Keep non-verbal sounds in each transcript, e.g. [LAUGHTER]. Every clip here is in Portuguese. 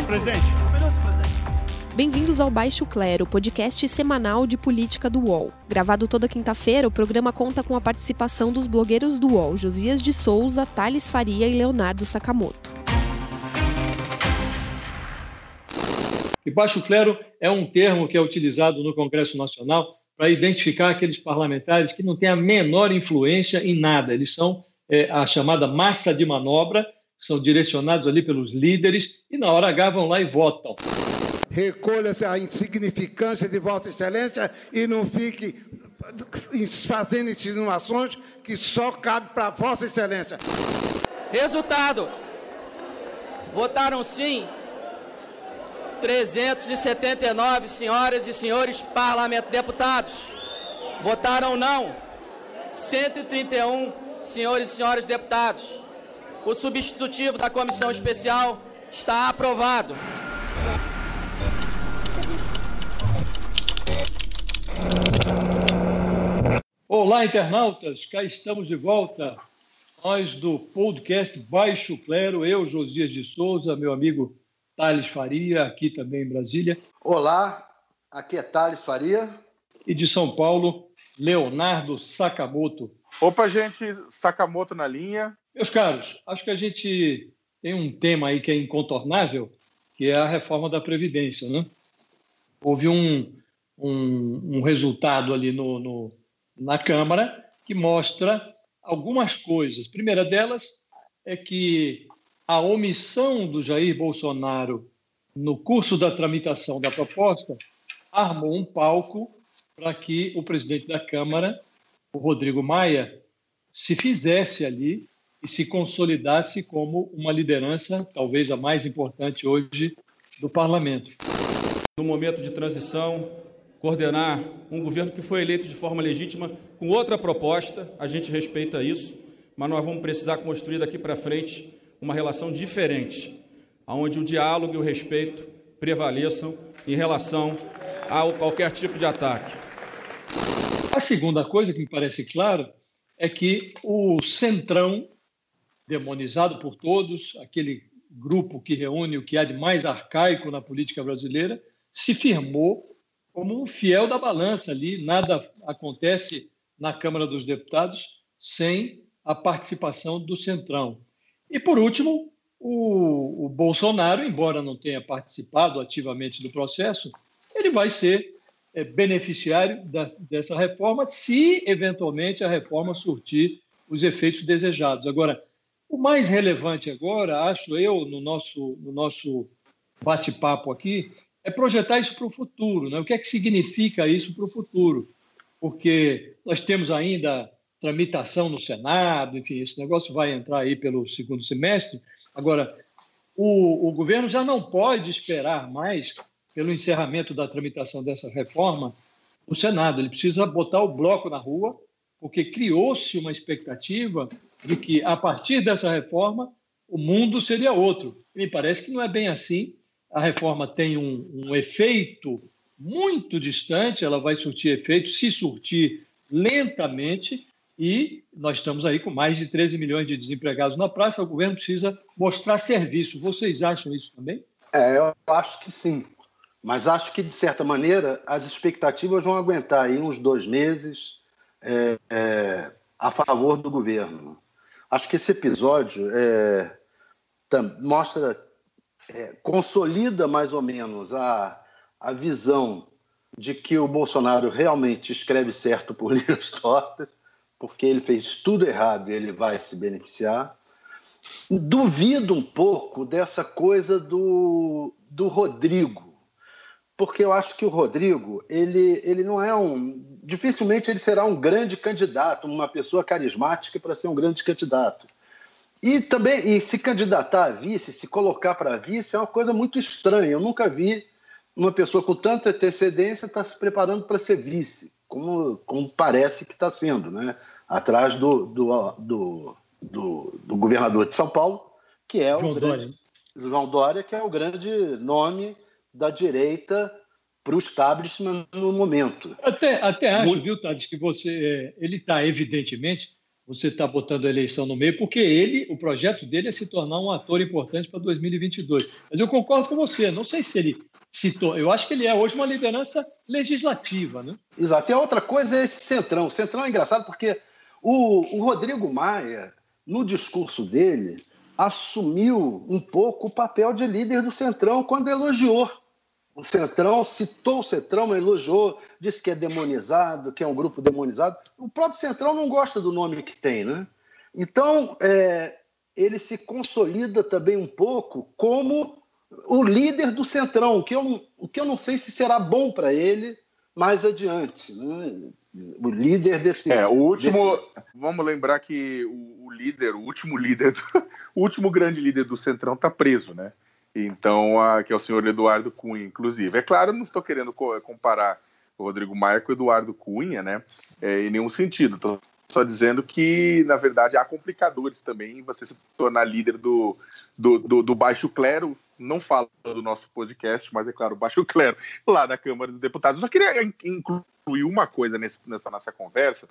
senhor presidente. Bem-vindos ao Baixo Clero, podcast semanal de política do UOL. Gravado toda quinta-feira, o programa conta com a participação dos blogueiros do UOL, Josias de Souza, Thales Faria e Leonardo Sakamoto. E baixo clero é um termo que é utilizado no Congresso Nacional para identificar aqueles parlamentares que não têm a menor influência em nada. Eles são é, a chamada massa de manobra, são direcionados ali pelos líderes e na hora H vão lá e votam. Recolha-se a insignificância de Vossa Excelência e não fique fazendo insinuações que só cabe para Vossa Excelência. Resultado: votaram sim 379 senhoras e senhores parlamentares deputados. Votaram não 131 senhores e senhoras deputados. O substitutivo da comissão especial está aprovado. Olá, internautas, cá estamos de volta. Nós do podcast Baixo Clero, eu, Josias de Souza, meu amigo Thales Faria, aqui também em Brasília. Olá, aqui é Thales Faria. E de São Paulo, Leonardo Sakamoto. Opa, gente, Sakamoto na linha. Meus caros, acho que a gente tem um tema aí que é incontornável, que é a reforma da Previdência. Né? Houve um, um, um resultado ali no, no na Câmara que mostra algumas coisas. A primeira delas é que a omissão do Jair Bolsonaro no curso da tramitação da proposta armou um palco para que o presidente da Câmara, o Rodrigo Maia, se fizesse ali e se consolidasse como uma liderança, talvez a mais importante hoje, do parlamento. No momento de transição, coordenar um governo que foi eleito de forma legítima com outra proposta, a gente respeita isso, mas nós vamos precisar construir daqui para frente uma relação diferente, onde o diálogo e o respeito prevaleçam em relação a qualquer tipo de ataque. A segunda coisa que me parece clara é que o centrão, demonizado por todos, aquele grupo que reúne o que há de mais arcaico na política brasileira, se firmou como um fiel da balança ali. Nada acontece na Câmara dos Deputados sem a participação do Centrão. E, por último, o, o Bolsonaro, embora não tenha participado ativamente do processo, ele vai ser é, beneficiário da, dessa reforma se, eventualmente, a reforma surtir os efeitos desejados. Agora, o mais relevante agora, acho eu, no nosso, no nosso bate-papo aqui, é projetar isso para o futuro. Né? O que é que significa isso para o futuro? Porque nós temos ainda tramitação no Senado, enfim, esse negócio vai entrar aí pelo segundo semestre. Agora, o, o governo já não pode esperar mais pelo encerramento da tramitação dessa reforma no Senado. Ele precisa botar o bloco na rua, porque criou-se uma expectativa de que, a partir dessa reforma, o mundo seria outro. Me parece que não é bem assim a reforma tem um, um efeito muito distante, ela vai surtir efeito, se surtir lentamente, e nós estamos aí com mais de 13 milhões de desempregados na praça, o governo precisa mostrar serviço. Vocês acham isso também? É, eu acho que sim. Mas acho que, de certa maneira, as expectativas vão aguentar aí uns dois meses é, é, a favor do governo. Acho que esse episódio é, mostra é, consolida mais ou menos a, a visão de que o Bolsonaro realmente escreve certo por [LAUGHS] linhas tortas, porque ele fez tudo errado e ele vai se beneficiar. Duvido um pouco dessa coisa do, do Rodrigo, porque eu acho que o Rodrigo, ele, ele não é um. Dificilmente ele será um grande candidato, uma pessoa carismática para ser um grande candidato. E também, e se candidatar a vice, se colocar para vice, é uma coisa muito estranha. Eu nunca vi uma pessoa com tanta antecedência estar tá se preparando para ser vice, como, como parece que está sendo, né? atrás do, do, do, do, do governador de São Paulo, que é João o grande, Dória. João Dória, que é o grande nome da direita para o establishment no momento. Até, até acho, Muito... viu, Tades, que você, é, ele está evidentemente você está botando a eleição no meio, porque ele, o projeto dele é se tornar um ator importante para 2022. Mas eu concordo com você, não sei se ele citou, eu acho que ele é hoje uma liderança legislativa, né? Exato. E a outra coisa é esse centrão. O centrão é engraçado porque o, o Rodrigo Maia, no discurso dele, assumiu um pouco o papel de líder do centrão quando elogiou o Centrão citou o Centrão, elogiou, disse que é demonizado, que é um grupo demonizado. O próprio Centrão não gosta do nome que tem, né? Então, é, ele se consolida também um pouco como o líder do Centrão, o que eu, o que eu não sei se será bom para ele mais adiante. Né? O líder desse. É, o último. Desse... Vamos lembrar que o, o líder, o último líder, do, [LAUGHS] o último grande líder do Centrão está preso, né? Então, a, que é o senhor Eduardo Cunha, inclusive. É claro, não estou querendo co comparar o Rodrigo Maia com o Eduardo Cunha, né? É, em nenhum sentido. Estou só dizendo que, na verdade, há complicadores também em você se tornar líder do, do, do, do baixo clero. Não falo do nosso podcast, mas é claro, o baixo clero lá da Câmara dos Deputados. Eu só queria incluir uma coisa nessa nossa conversa,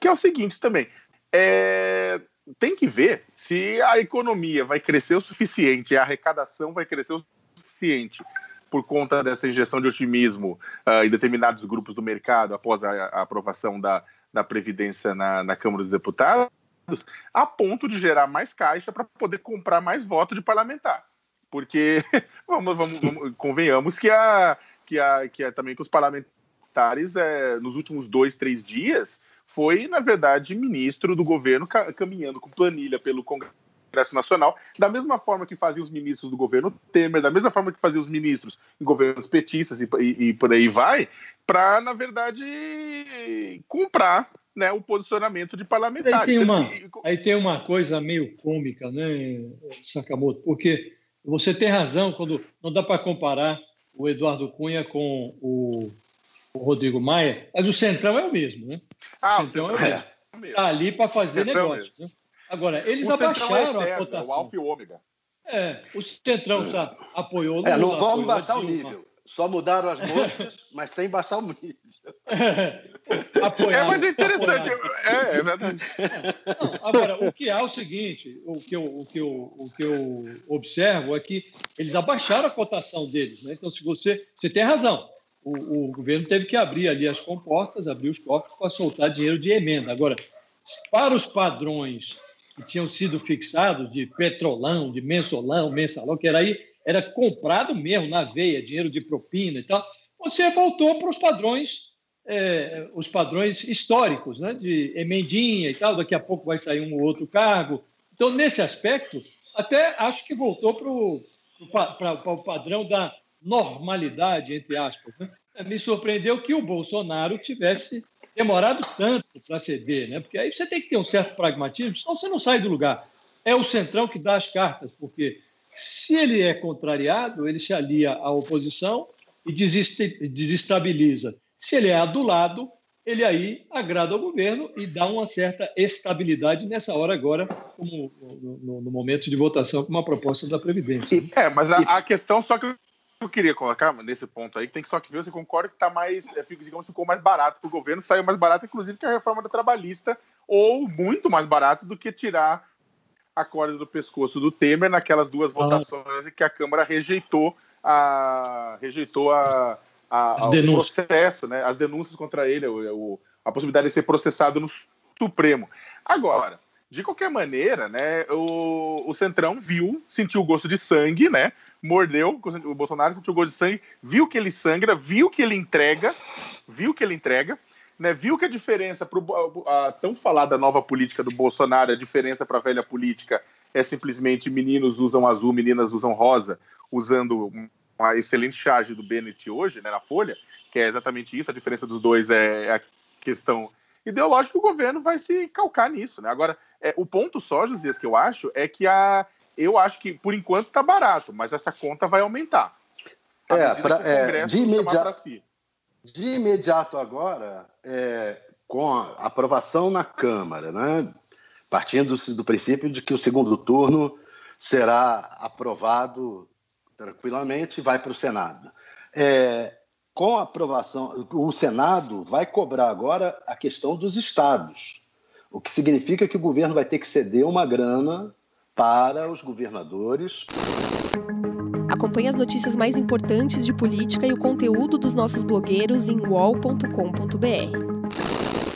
que é o seguinte também. É, tem que ver se a economia vai crescer o suficiente, a arrecadação vai crescer o suficiente por conta dessa injeção de otimismo uh, em determinados grupos do mercado após a, a aprovação da, da Previdência na, na, Câmara dos Deputados, a ponto de gerar mais caixa para poder comprar mais voto de parlamentar. Porque, [LAUGHS] vamos, vamos, vamos, convenhamos que, a, que, a, que a, também que os parlamentares, é, nos últimos dois, três dias, foi, na verdade, ministro do governo caminhando com planilha pelo Congresso Nacional, da mesma forma que fazia os ministros do governo Temer, da mesma forma que fazia os ministros em governos petistas e, e, e por aí vai, para, na verdade, comprar né, o posicionamento de parlamentares. Aí tem, uma, aí tem uma coisa meio cômica, né, Sakamoto? Porque você tem razão quando não dá para comparar o Eduardo Cunha com o o Rodrigo Maia, mas o Centrão é o mesmo, né? Ah, o Centrão é o mesmo. Está ali para fazer é negócio. Né? Agora, eles o abaixaram é eterno, a cotação. O Alfa e o Ômega. É, o Centrão já apoiou. É, não vamos baixar o nível. Só mudaram as moscas, [LAUGHS] mas sem baixar o nível. [LAUGHS] É, mas é interessante. É, é verdade. Não, agora, o que há é o seguinte: o que, eu, o, que eu, o que eu observo é que eles abaixaram a cotação deles. Né? Então, se você. Você tem razão o, o, governo teve que abrir ali as comportas, abrir os cofres para soltar dinheiro de emenda. Agora, para os padrões que tinham sido fixados de petrolão, de mensolão, mensalão, que era aí, era comprado mesmo na veia, dinheiro de propina e tal, você voltou para os padrões, é, os padrões históricos, né, de emendinha e tal, daqui a pouco vai sair um ou outro cargo. Então, nesse aspecto, até acho que voltou para o padrão da normalidade, entre aspas. Né? Me surpreendeu que o Bolsonaro tivesse demorado tanto para ceder, né? porque aí você tem que ter um certo pragmatismo, senão você não sai do lugar. É o Centrão que dá as cartas, porque se ele é contrariado, ele se alia à oposição e desestabiliza. Se ele é adulado, ele aí agrada ao governo e dá uma certa estabilidade nessa hora agora, como no, no momento de votação com uma proposta da Previdência. É, mas a, a questão só que eu queria colocar nesse ponto aí, que tem que só que ver, você concorda que está mais, é, digamos, ficou mais barato para o governo, saiu mais barato, inclusive, que a reforma da trabalhista, ou muito mais barato do que tirar a corda do pescoço do Temer naquelas duas ah. votações em que a Câmara rejeitou a rejeitou a, a, a o processo, né, as denúncias contra ele, o, o, a possibilidade de ser processado no Supremo. Agora, de qualquer maneira, né, o, o Centrão viu, sentiu o gosto de sangue, né? Mordeu, o Bolsonaro sentiu o gosto de sangue, viu que ele sangra, viu que ele entrega, viu que ele entrega, né? Viu que a diferença para a tão falada nova política do Bolsonaro, a diferença para a velha política é simplesmente meninos usam azul, meninas usam rosa, usando uma excelente charge do Bennett hoje, né, na Folha, que é exatamente isso, a diferença dos dois é, é a questão ideológica, o governo vai se calcar nisso, né? Agora, é, o ponto só, Josias, que eu acho, é que a. Eu acho que por enquanto está barato, mas essa conta vai aumentar. É, pra, é de, imediato, si. de imediato agora, é, com a aprovação na Câmara, né? partindo do princípio de que o segundo turno será aprovado tranquilamente e vai para o Senado. É, com a aprovação, o Senado vai cobrar agora a questão dos estados. O que significa que o governo vai ter que ceder uma grana para os governadores. Acompanhe as notícias mais importantes de política e o conteúdo dos nossos blogueiros em wall.com.br.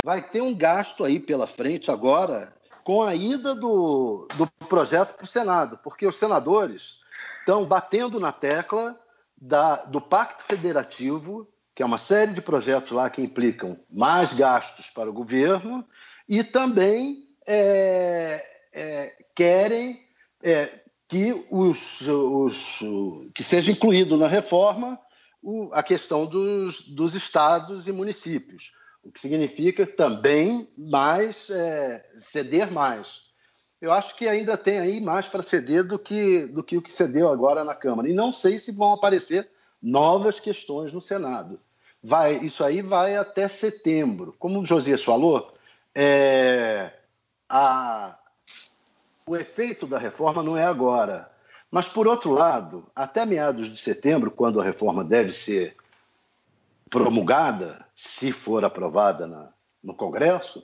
Vai ter um gasto aí pela frente agora com a ida do, do projeto para o Senado, porque os senadores estão batendo na tecla da, do Pacto Federativo, que é uma série de projetos lá que implicam mais gastos para o governo, e também é, é, querem é, que, os, os, que seja incluído na reforma o, a questão dos, dos estados e municípios, o que significa também mais é, ceder mais. Eu acho que ainda tem aí mais para ceder do que, do que o que cedeu agora na Câmara. E não sei se vão aparecer novas questões no Senado. Vai, isso aí vai até setembro. Como o Josias falou, é, a, o efeito da reforma não é agora. Mas, por outro lado, até meados de setembro, quando a reforma deve ser promulgada, se for aprovada na, no Congresso,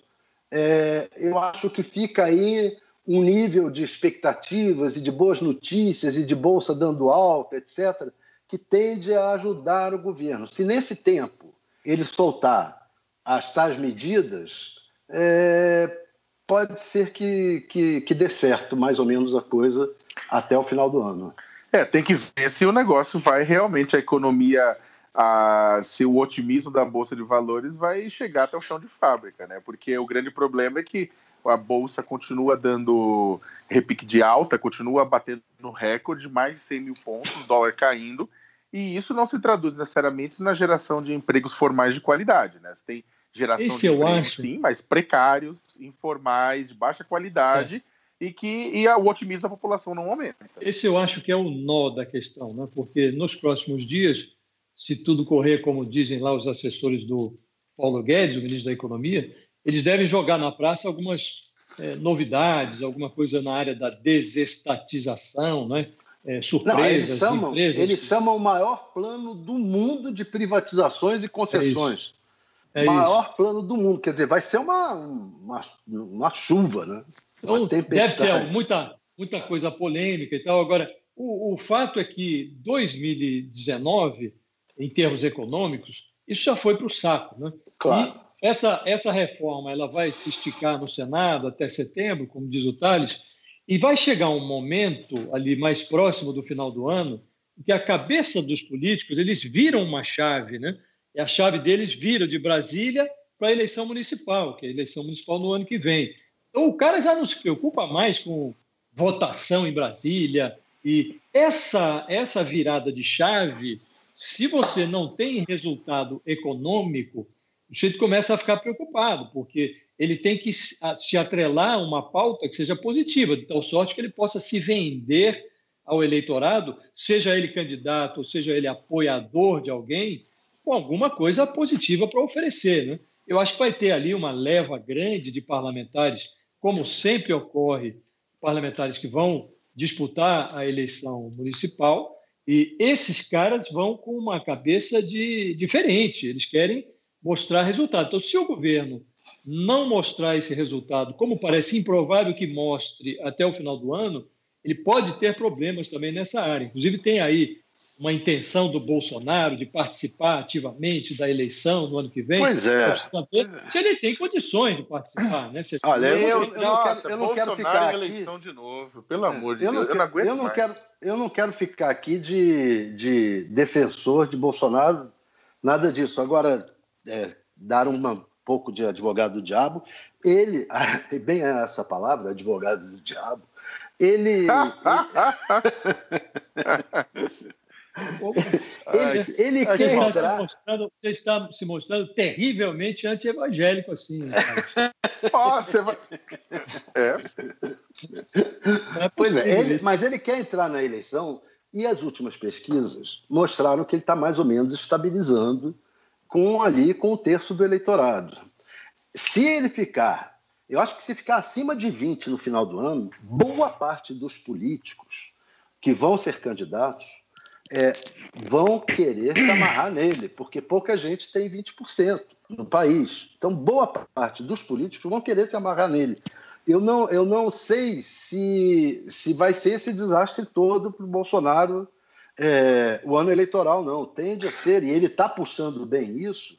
é, eu acho que fica aí um nível de expectativas e de boas notícias e de bolsa dando alta, etc., que tende a ajudar o governo. Se nesse tempo ele soltar as tais medidas, é, pode ser que, que, que dê certo mais ou menos a coisa até o final do ano. É, tem que ver se o negócio vai realmente, a economia, a, se o otimismo da Bolsa de Valores vai chegar até o chão de fábrica, né? Porque o grande problema é que a Bolsa continua dando repique de alta, continua batendo no recorde, mais de 100 mil pontos, o dólar caindo, e isso não se traduz necessariamente na geração de empregos formais de qualidade, né? Você tem geração Esse de eu empregos, acho. sim, mas precários, informais, de baixa qualidade, É. e que e a- o otimismo da população não aumenta. Esse eu acho que é o nó da questão, né? porque nos próximos dias, se tudo correr como dizem lá os assessores do Paulo Guedes, o ministro da Economia, eles devem jogar na praça algumas eh, novidades, alguma coisa na área da desestatização, né? Eh, Não, eles surpresas, chamam, empresas. eles chamam o maior plano do mundo de privatizações e concessões. É isso. maior plano do mundo. Quer dizer, vai ser uma, uma, uma chuva, né? Então, Uma deve tempestade. ter muita, muita coisa polêmica e tal. Agora, o, o fato é que 2019, em termos econômicos, isso já foi para o saco. Né? Claro. E essa, essa reforma ela vai se esticar no Senado até setembro, como diz o Tales, e vai chegar um momento ali mais próximo do final do ano que a cabeça dos políticos eles viram uma chave, né? E a chave deles vira de Brasília para a eleição municipal, que é a eleição municipal no ano que vem. Então o cara já não se preocupa mais com votação em Brasília e essa essa virada de chave, se você não tem resultado econômico, o sujeito começa a ficar preocupado, porque ele tem que se atrelar a uma pauta que seja positiva, de tal sorte que ele possa se vender ao eleitorado, seja ele candidato ou seja ele apoiador de alguém, com alguma coisa positiva para oferecer. Né? Eu acho que vai ter ali uma leva grande de parlamentares, como sempre ocorre, parlamentares que vão disputar a eleição municipal, e esses caras vão com uma cabeça de, diferente, eles querem mostrar resultado. Então, se o governo não mostrar esse resultado, como parece improvável que mostre até o final do ano, ele pode ter problemas também nessa área. Inclusive, tem aí uma intenção do Bolsonaro de participar ativamente da eleição no ano que vem. Pois é. Se ele tem condições de participar, né? Se- Olha, eu, eu não nossa, quero, eu não quero ficar em aqui. eleição de novo, pelo amor de Eu Deus, não, eu não aguento eu não mais. quero, eu não quero ficar aqui de, de defensor de Bolsonaro, nada disso. Agora, é, dar um pouco de advogado do diabo, ele, [LAUGHS] bem essa palavra, advogado do diabo, ele, [LAUGHS] [LAUGHS] [LAUGHS] ele, ele quer está, se entrar. mostrando, você está se mostrando terrivelmente anti-evangélico, assim. Ó, você vai... É, é Pois é, ele- mas ele quer entrar na eleição e as últimas pesquisas mostraram que ele está mais ou menos estabilizando com ali com um terço do eleitorado. Se ele ficar, eu acho que se ficar acima de 20 no final do ano, boa parte dos políticos que vão ser candidatos é, vão querer se amarrar nele, porque pouca gente tem 20%. no país. Então, boa parte dos políticos vão querer se amarrar nele. Eu não, eu não sei se, se vai ser esse desastre todo para o Bolsonaro é, o ano eleitoral, não. Tende a ser, e ele está puxando bem isso,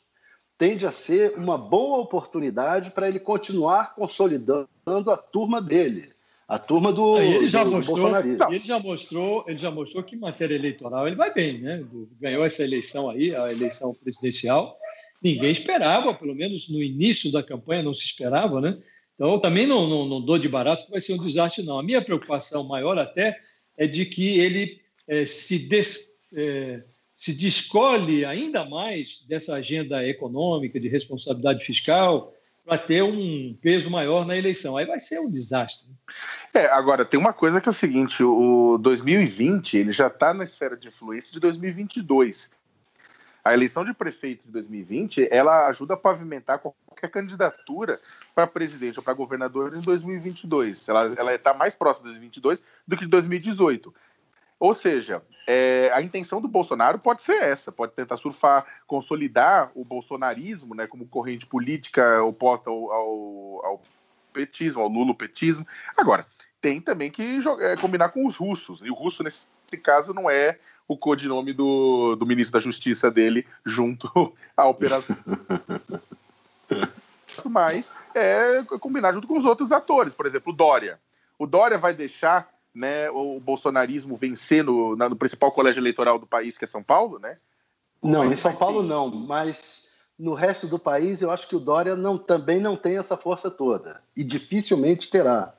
tende a ser uma boa oportunidade para ele continuar consolidando a turma dele. A turma do, ele já do, mostrou, do Ele já mostrou, ele já mostrou que em matéria eleitoral ele vai bem, né? Ganhou essa eleição aí, a eleição presidencial. Ninguém esperava, pelo menos no início da campanha não se esperava, né? Então eu também não, não, não dou de barato que vai ser um desastre, não. A minha preocupação maior até é de que ele é, se, des, é, se descolhe ainda mais dessa agenda econômica, de responsabilidade fiscal, para ter um peso maior na eleição. Aí vai ser um desastre. É, agora, tem uma coisa que é o seguinte, o 2020 ele já está na esfera de influência de 2022. A eleição de prefeito de 2020, ela ajuda a pavimentar qualquer candidatura para presidente ou para governador em 2022. Ela está mais próxima de 2022 do que de 2018. Ou seja, é, a intenção do Bolsonaro pode ser essa, pode tentar surfar, consolidar o bolsonarismo né, como corrente política oposta ao, ao, ao petismo, ao lulopetismo. Agora, tem também que jogar, é, combinar com os russos, e o russo, nesse caso, não é o codinome do, do ministro da Justiça dele junto [LAUGHS] à operação. Mas é combinar junto com os outros atores, por exemplo, o Dória. O Dória vai deixar né, o bolsonarismo vencer no, no principal colégio eleitoral do país, que é São Paulo, né? Não, em São Paulo não, mas no resto do país eu acho que o Dória não, também não tem essa força toda e dificilmente terá.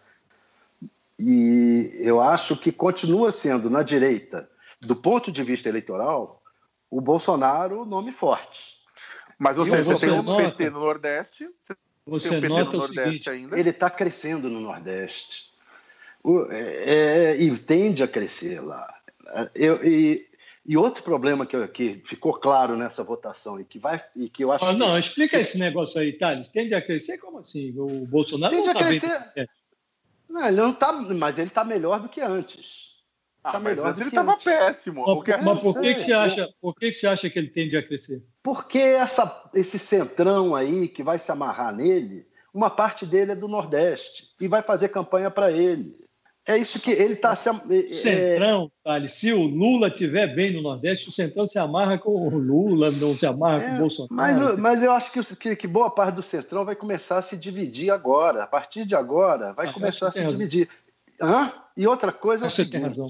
E eu acho que continua sendo na direita, do ponto de vista eleitoral, o Bolsonaro nome forte. Mas ou seja, você tem um PT no Nordeste, você, você nota o seguinte, ainda. ele está crescendo no Nordeste. É, é, e tende a crescer lá. Eu, e, e outro problema que, que ficou claro nessa votação e que vai e que eu acho ah, não que... explica esse negócio aí, Thales. Tende a crescer como assim? O Bolsonaro tende a tá crescer. Bem... Não, ele não tá, mas ele está melhor do que antes. Ah, tá melhor mas ele estava péssimo. Mas, mas por que, que você acha? Por que, que você acha que ele tende a crescer? Porque essa, esse centrão aí que vai se amarrar nele, uma parte dele é do Nordeste e vai fazer campanha para ele. É isso que ele está se. É... Centrão, Thales, se o Lula estiver bem no Nordeste, o Centrão se amarra com o Lula, não se amarra é, com o Bolsonaro. Mas, mas eu acho que, que, que, boa parte do Centrão vai começar a se dividir agora. A partir de agora, vai ah, começar a se dividir. Hã? E outra coisa é o seguinte.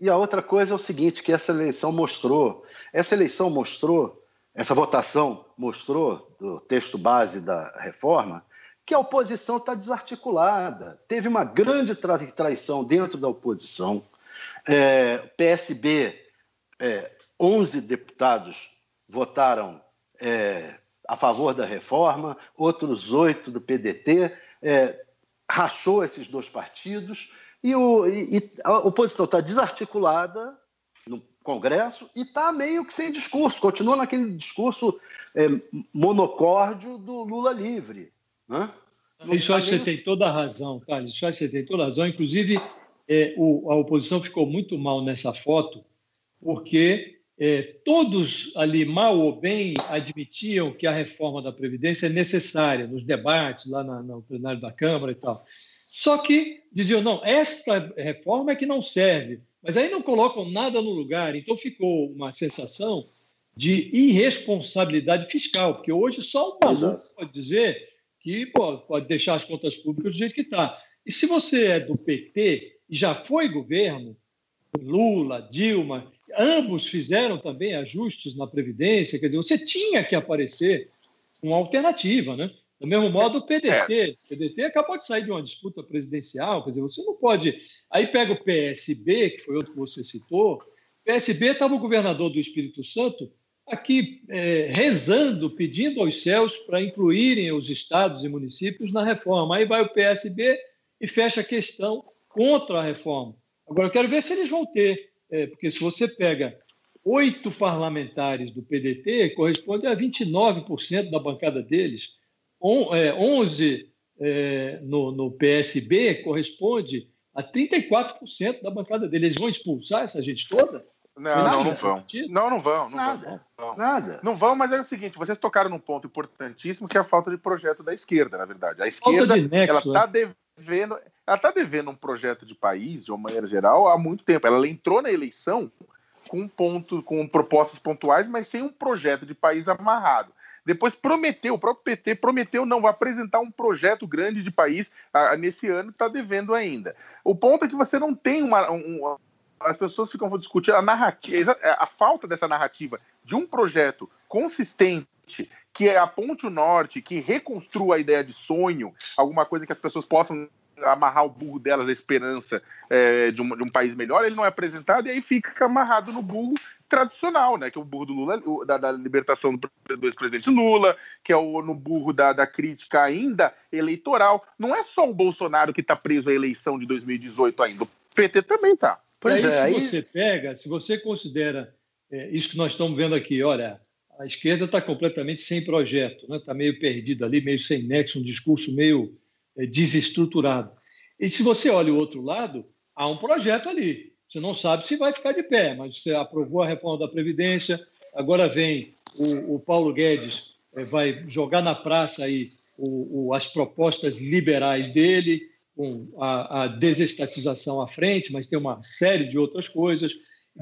E a outra coisa é o seguinte: que essa eleição mostrou. Essa eleição mostrou, essa votação mostrou, do texto base da reforma, que a oposição está desarticulada. Teve uma grande traição dentro da oposição. É, PSB, é, 11 deputados votaram é, a favor da reforma, outros oito do PDT, é, rachou esses dois partidos, e, o, e, e a oposição está desarticulada no Congresso e está meio que sem discurso, continua naquele discurso é, monocórdio do Lula livre. Né? Isso acho que você tem toda a razão, Carlos. Isso acho que você tem toda a razão. Inclusive, é, o, a oposição ficou muito mal nessa foto, porque é, todos ali, mal ou bem, admitiam que a reforma da Previdência é necessária nos debates lá na, no plenário da Câmara e tal. Só que diziam, não, esta reforma é que não serve. Mas aí não colocam nada no lugar. Então ficou uma sensação de irresponsabilidade fiscal, porque hoje só um maluco pode dizer que pô, pode deixar as contas públicas do jeito que está. E se você é do PT e já foi governo, Lula, Dilma, ambos fizeram também ajustes na Previdência, quer dizer, você tinha que aparecer uma alternativa, né? Do mesmo modo, o PDT. É. O PDT acabou de sair de uma disputa presidencial, quer dizer, você não pode. Aí pega o PSB, que foi outro que você citou. O PSB estava o governador do Espírito Santo aqui é, rezando, pedindo aos céus para incluírem os estados e municípios na reforma. Aí vai o PSB e fecha a questão contra a reforma. Agora, eu quero ver se eles vão ter, é, porque se você pega oito parlamentares do PDT, corresponde a 29% da bancada deles, On, é, 11 é, no, no PSB, corresponde a 34% da bancada deles. Eles vão expulsar essa gente toda? Não, não, não vão. Não, não vão. Não nada. Vão. Nada. Não vão, mas é o seguinte: vocês tocaram num ponto importantíssimo que é a falta de projeto da esquerda, na verdade. A esquerda, de nexo, ela está devendo, ela está devendo um projeto de país, de uma maneira geral, há muito tempo. Ela entrou na eleição com ponto, com propostas pontuais, mas sem um projeto de país amarrado. Depois prometeu, o próprio PT prometeu não, vai apresentar um projeto grande de país ah, nesse ano, está devendo ainda. O ponto é que você não tem uma. Um, as pessoas ficam discutindo a narrativa, a falta dessa narrativa de um projeto consistente que aponte o norte, que reconstrua a ideia de sonho, alguma coisa que as pessoas possam amarrar o burro delas, a esperança é, de, um, de, um, país melhor, ele não é apresentado e aí fica amarrado no burro tradicional, né? Que é o burro do Lula, da, da libertação do, do ex-presidente Lula, que é o no burro da, da, crítica ainda eleitoral. Não é só o Bolsonaro que está preso à eleição de 2018 ainda, o PT também está. Pois aí, é, aí, se você pega, se você considera é, isso que nós estamos vendo aqui, olha, a esquerda está completamente sem projeto, está né? Tá meio perdida ali, meio sem nexo, um discurso meio é, desestruturado. E se você olha o outro lado, há um projeto ali. Você não sabe se vai ficar de pé, mas você aprovou a reforma da Previdência, agora vem o, o Paulo Guedes, é, vai jogar na praça aí o, o, as propostas liberais dele, com a, a desestatização à frente, mas tem uma série de outras coisas.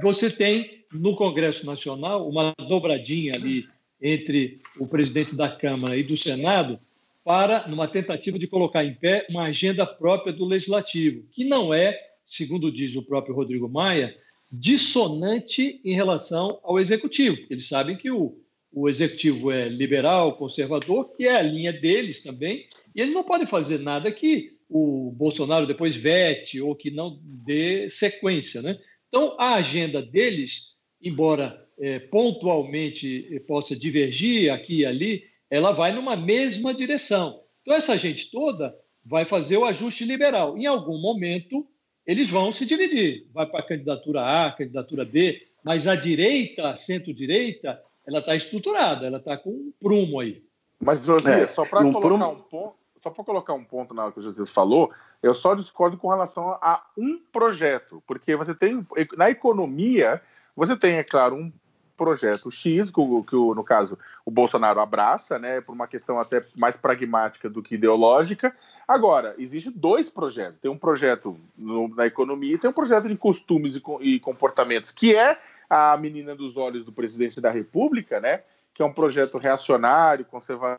Você tem no Congresso Nacional uma dobradinha ali entre o presidente da Câmara e do Senado para, numa tentativa de colocar em pé uma agenda própria do Legislativo, que não é, segundo diz o próprio Rodrigo Maia, dissonante em relação ao Executivo. Eles sabem que o, o Executivo é liberal, conservador, que é a linha deles também, e eles não podem fazer nada que o Bolsonaro depois vete ou que não dê sequência. Né? Então, a agenda deles, embora é, pontualmente é, possa divergir aqui e ali, ela vai numa mesma direção. Então, essa gente toda vai fazer o ajuste liberal. Em algum momento, eles vão se dividir. Vai para a candidatura A, a candidatura B, mas a direita, centro-direita, ela está estruturada, ela está com um prumo aí. Mas, José, é, só para um colocar prumo... um ponto só para colocar um ponto na hora que o Jesus falou, eu só discordo com relação a um projeto, porque você tem, na economia, você tem, é claro, um projeto X, que, que no caso o Bolsonaro abraça, né, por uma questão até mais pragmática do que ideológica. Agora, existe dois projetos. Tem um projeto no, na economia e tem um projeto de costumes e, e comportamentos, que é a menina dos olhos do presidente da República, né, que é um projeto reacionário, conservador,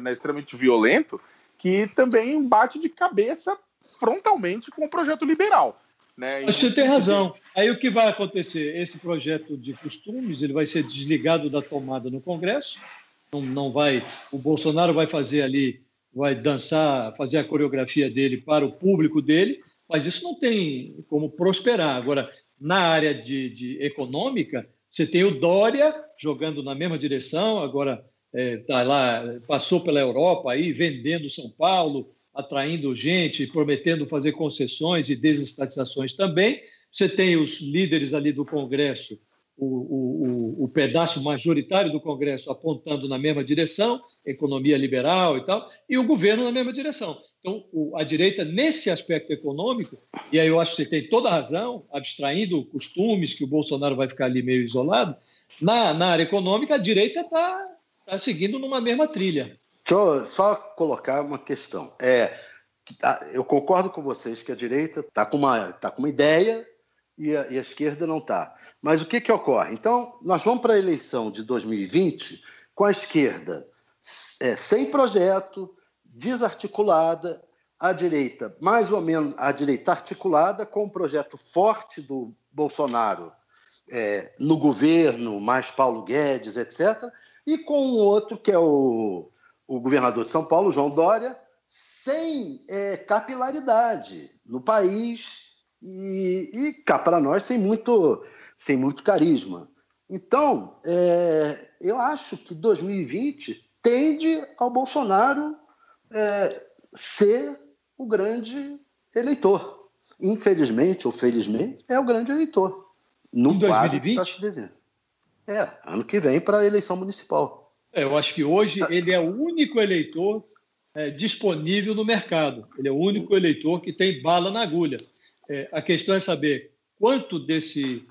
né, extremamente violento, que também bate de cabeça frontalmente com o projeto liberal. Né? Você tem razão. Aí o que vai acontecer? Esse projeto de costumes ele vai ser desligado da tomada no Congresso. Não, não vai. O Bolsonaro vai fazer ali, vai dançar, fazer a coreografia dele para o público dele, mas isso não tem como prosperar. Agora, na área de, de econômica, você tem o Dória jogando na mesma direção. Agora, é, tá lá, passou pela Europa aí vendendo São Paulo, atraindo gente, prometendo fazer concessões e desestatizações também. Você tem os líderes ali do Congresso, o, o, o, pedaço majoritário do Congresso apontando na mesma direção, economia liberal e tal, e o governo na mesma direção. Então, a direita, nesse aspecto econômico, e aí eu acho que você tem toda a razão, abstraindo costumes, que o Bolsonaro vai ficar ali meio isolado, na, na área econômica, a direita está está seguindo numa mesma trilha. Deixa eu só colocar uma questão. É, eu concordo com vocês que a direita está com, uma, tá com uma ideia e a, e a esquerda não está. Mas o que, que ocorre? Então, nós vamos para a eleição de 2020 com a esquerda é, sem projeto, desarticulada, a direita, mais ou menos, a direita articulada com um projeto forte do Bolsonaro é, no governo, mais Paulo Guedes, etc., e com um outro, que é o, o governador de São Paulo, João Dória, sem é, capilaridade no país e, e cá para nós sem muito, sem muito carisma. Então, é, eu acho que 2020 tende ao Bolsonaro é, ser o grande eleitor. Infelizmente ou felizmente, é o grande eleitor. No em 2020? Tá é, ano que vem para a eleição municipal. É, eu acho que hoje ele é o único eleitor é, disponível no mercado. Ele é o único eleitor que tem bala na agulha. É, a questão é saber quanto desse,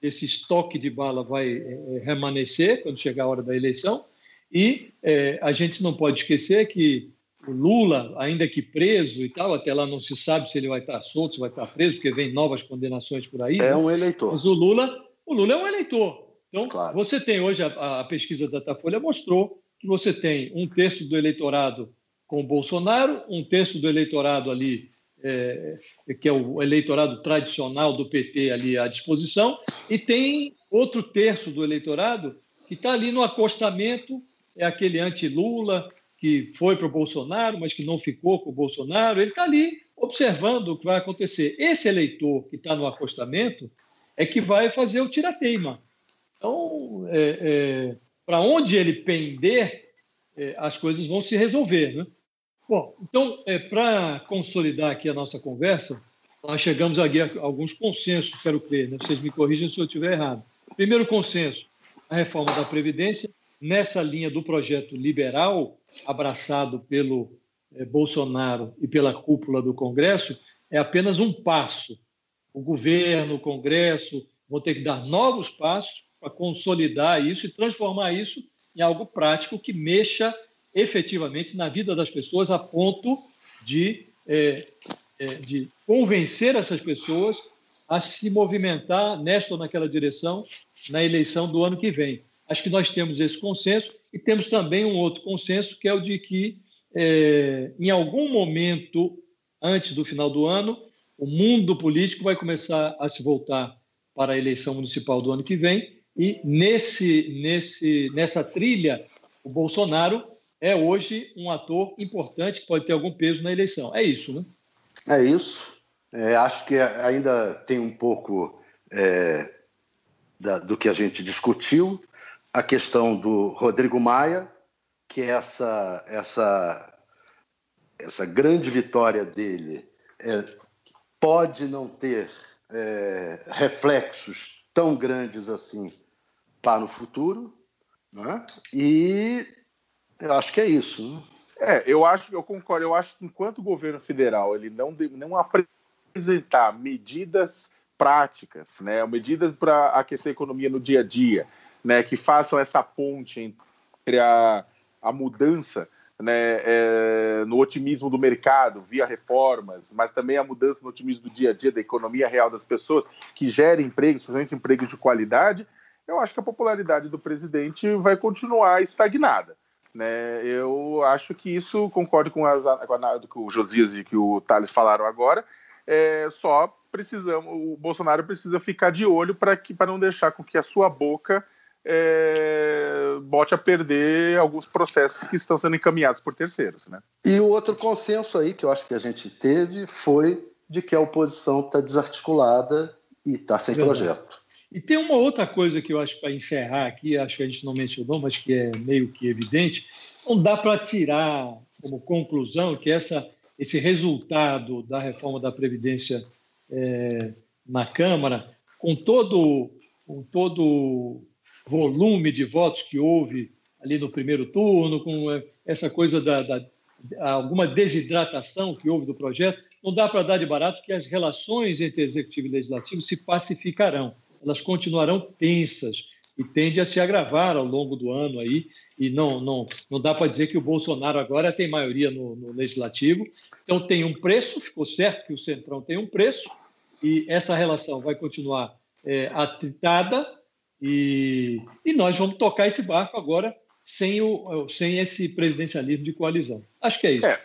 esse estoque de bala vai é, remanescer quando chegar a hora da eleição. E é, a gente não pode esquecer que o Lula, ainda que preso e tal, até lá não se sabe se ele vai estar solto, se vai estar preso, porque vem novas condenações por aí. É né? um eleitor. Mas o Lula, o Lula é um eleitor. Então, claro. você tem hoje, a, a pesquisa da Datafolha mostrou que você tem um terço do eleitorado com o Bolsonaro, um terço do eleitorado ali, é, que é o eleitorado tradicional do PT ali à disposição, e tem outro terço do eleitorado que está ali no acostamento, é aquele anti-Lula, que foi para o Bolsonaro, mas que não ficou com o Bolsonaro, ele está ali observando o que vai acontecer. Esse eleitor que está no acostamento é que vai fazer o tirateima. Então, é, é, para onde ele pender, é, as coisas vão se resolver. Né? Bom, então, é, para consolidar aqui a nossa conversa, nós chegamos aqui a alguns consensos, quero crer, né? vocês me corrigem se eu estiver errado. Primeiro consenso, a reforma da Previdência, nessa linha do projeto liberal, abraçado pelo é, Bolsonaro e pela cúpula do Congresso, é apenas um passo. O governo, o Congresso vão ter que dar novos passos para consolidar isso e transformar isso em algo prático que mexa efetivamente na vida das pessoas a ponto de, é, é, de convencer essas pessoas a se movimentar nesta ou naquela direção na eleição do ano que vem. Acho que nós temos esse consenso e temos também um outro consenso, que é o de que, é, em algum momento antes do final do ano, o mundo político vai começar a se voltar para a eleição municipal do ano que vem e nesse, nesse, nessa trilha, o Bolsonaro é hoje um ator importante que pode ter algum peso na eleição. É isso, né? É isso. É, acho que ainda tem um pouco é, da, do que a gente discutiu, a questão do Rodrigo Maia, que essa, essa, essa grande vitória dele é, pode não ter é, reflexos tão grandes assim para o futuro, né? E eu acho que é isso. Né? É, eu acho, eu concordo. Eu acho que enquanto o governo federal ele não não apresentar medidas práticas, né, medidas para aquecer a economia no dia a dia, né, que façam essa ponte entre a, a mudança né, é, no otimismo do mercado via reformas, mas também a mudança no otimismo do dia a dia da economia real das pessoas, que gere empregos, principalmente empregos de qualidade, eu acho que a popularidade do presidente vai continuar estagnada. Né? Eu acho que isso, concordo com, as, com, a, com o Josias e que o Thales falaram agora, é, só precisamos, o Bolsonaro precisa ficar de olho para não deixar com que a sua boca é, bote a perder alguns processos que estão sendo encaminhados por terceiros. Né? E o outro consenso aí que eu acho que a gente teve foi de que a oposição está desarticulada e está sem Verdade. projeto. E tem uma outra coisa que eu acho para encerrar aqui, acho que a gente não mencionou, mas que é meio que evidente, não dá para tirar como conclusão que essa, esse resultado da reforma da Previdência é, na Câmara, com todo, com todo volume de votos que houve ali no primeiro turno, com essa coisa da, da alguma desidratação que houve do projeto, não dá para dar de barato que as relações entre executivo e legislativo se pacificarão elas continuarão tensas e tende a se agravar ao longo do ano aí. E não não não dá para dizer que o Bolsonaro agora tem maioria no, no, legislativo. Então tem um preço ficou certo que o centrão tem um preço e essa relação vai continuar é, atritada. E, e nós vamos tocar esse barco agora sem o sem esse presidencialismo de coalizão. Acho que é isso. É.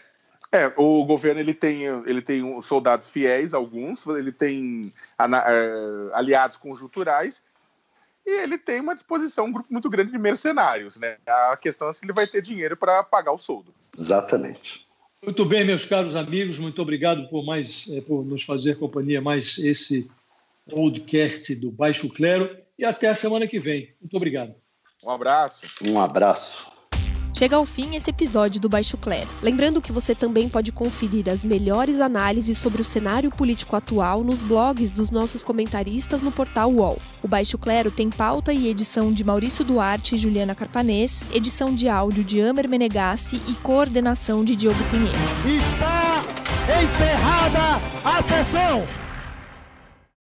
É, o governo ele tem, ele tem soldados fiéis, alguns, ele tem é, aliados conjunturais e ele tem uma disposição, um grupo muito grande de mercenários. Né? A questão é se ele vai ter dinheiro para pagar o soldo. Exatamente. Muito bem, meus caros amigos, muito obrigado por mais é, por nos fazer companhia mais esse podcast do Baixo Clero e até a semana que vem. Muito obrigado. Um abraço. Um abraço. Chega ao fim esse episódio do Baixo Clero. Lembrando que você também pode conferir as melhores análises sobre o cenário político atual nos blogs dos nossos comentaristas no portal UOL. O Baixo Clero tem pauta e edição de Maurício Duarte e Juliana Carpanês, edição de áudio de Amer Menegassi e coordenação de Diogo Pinheiro. Está encerrada a sessão!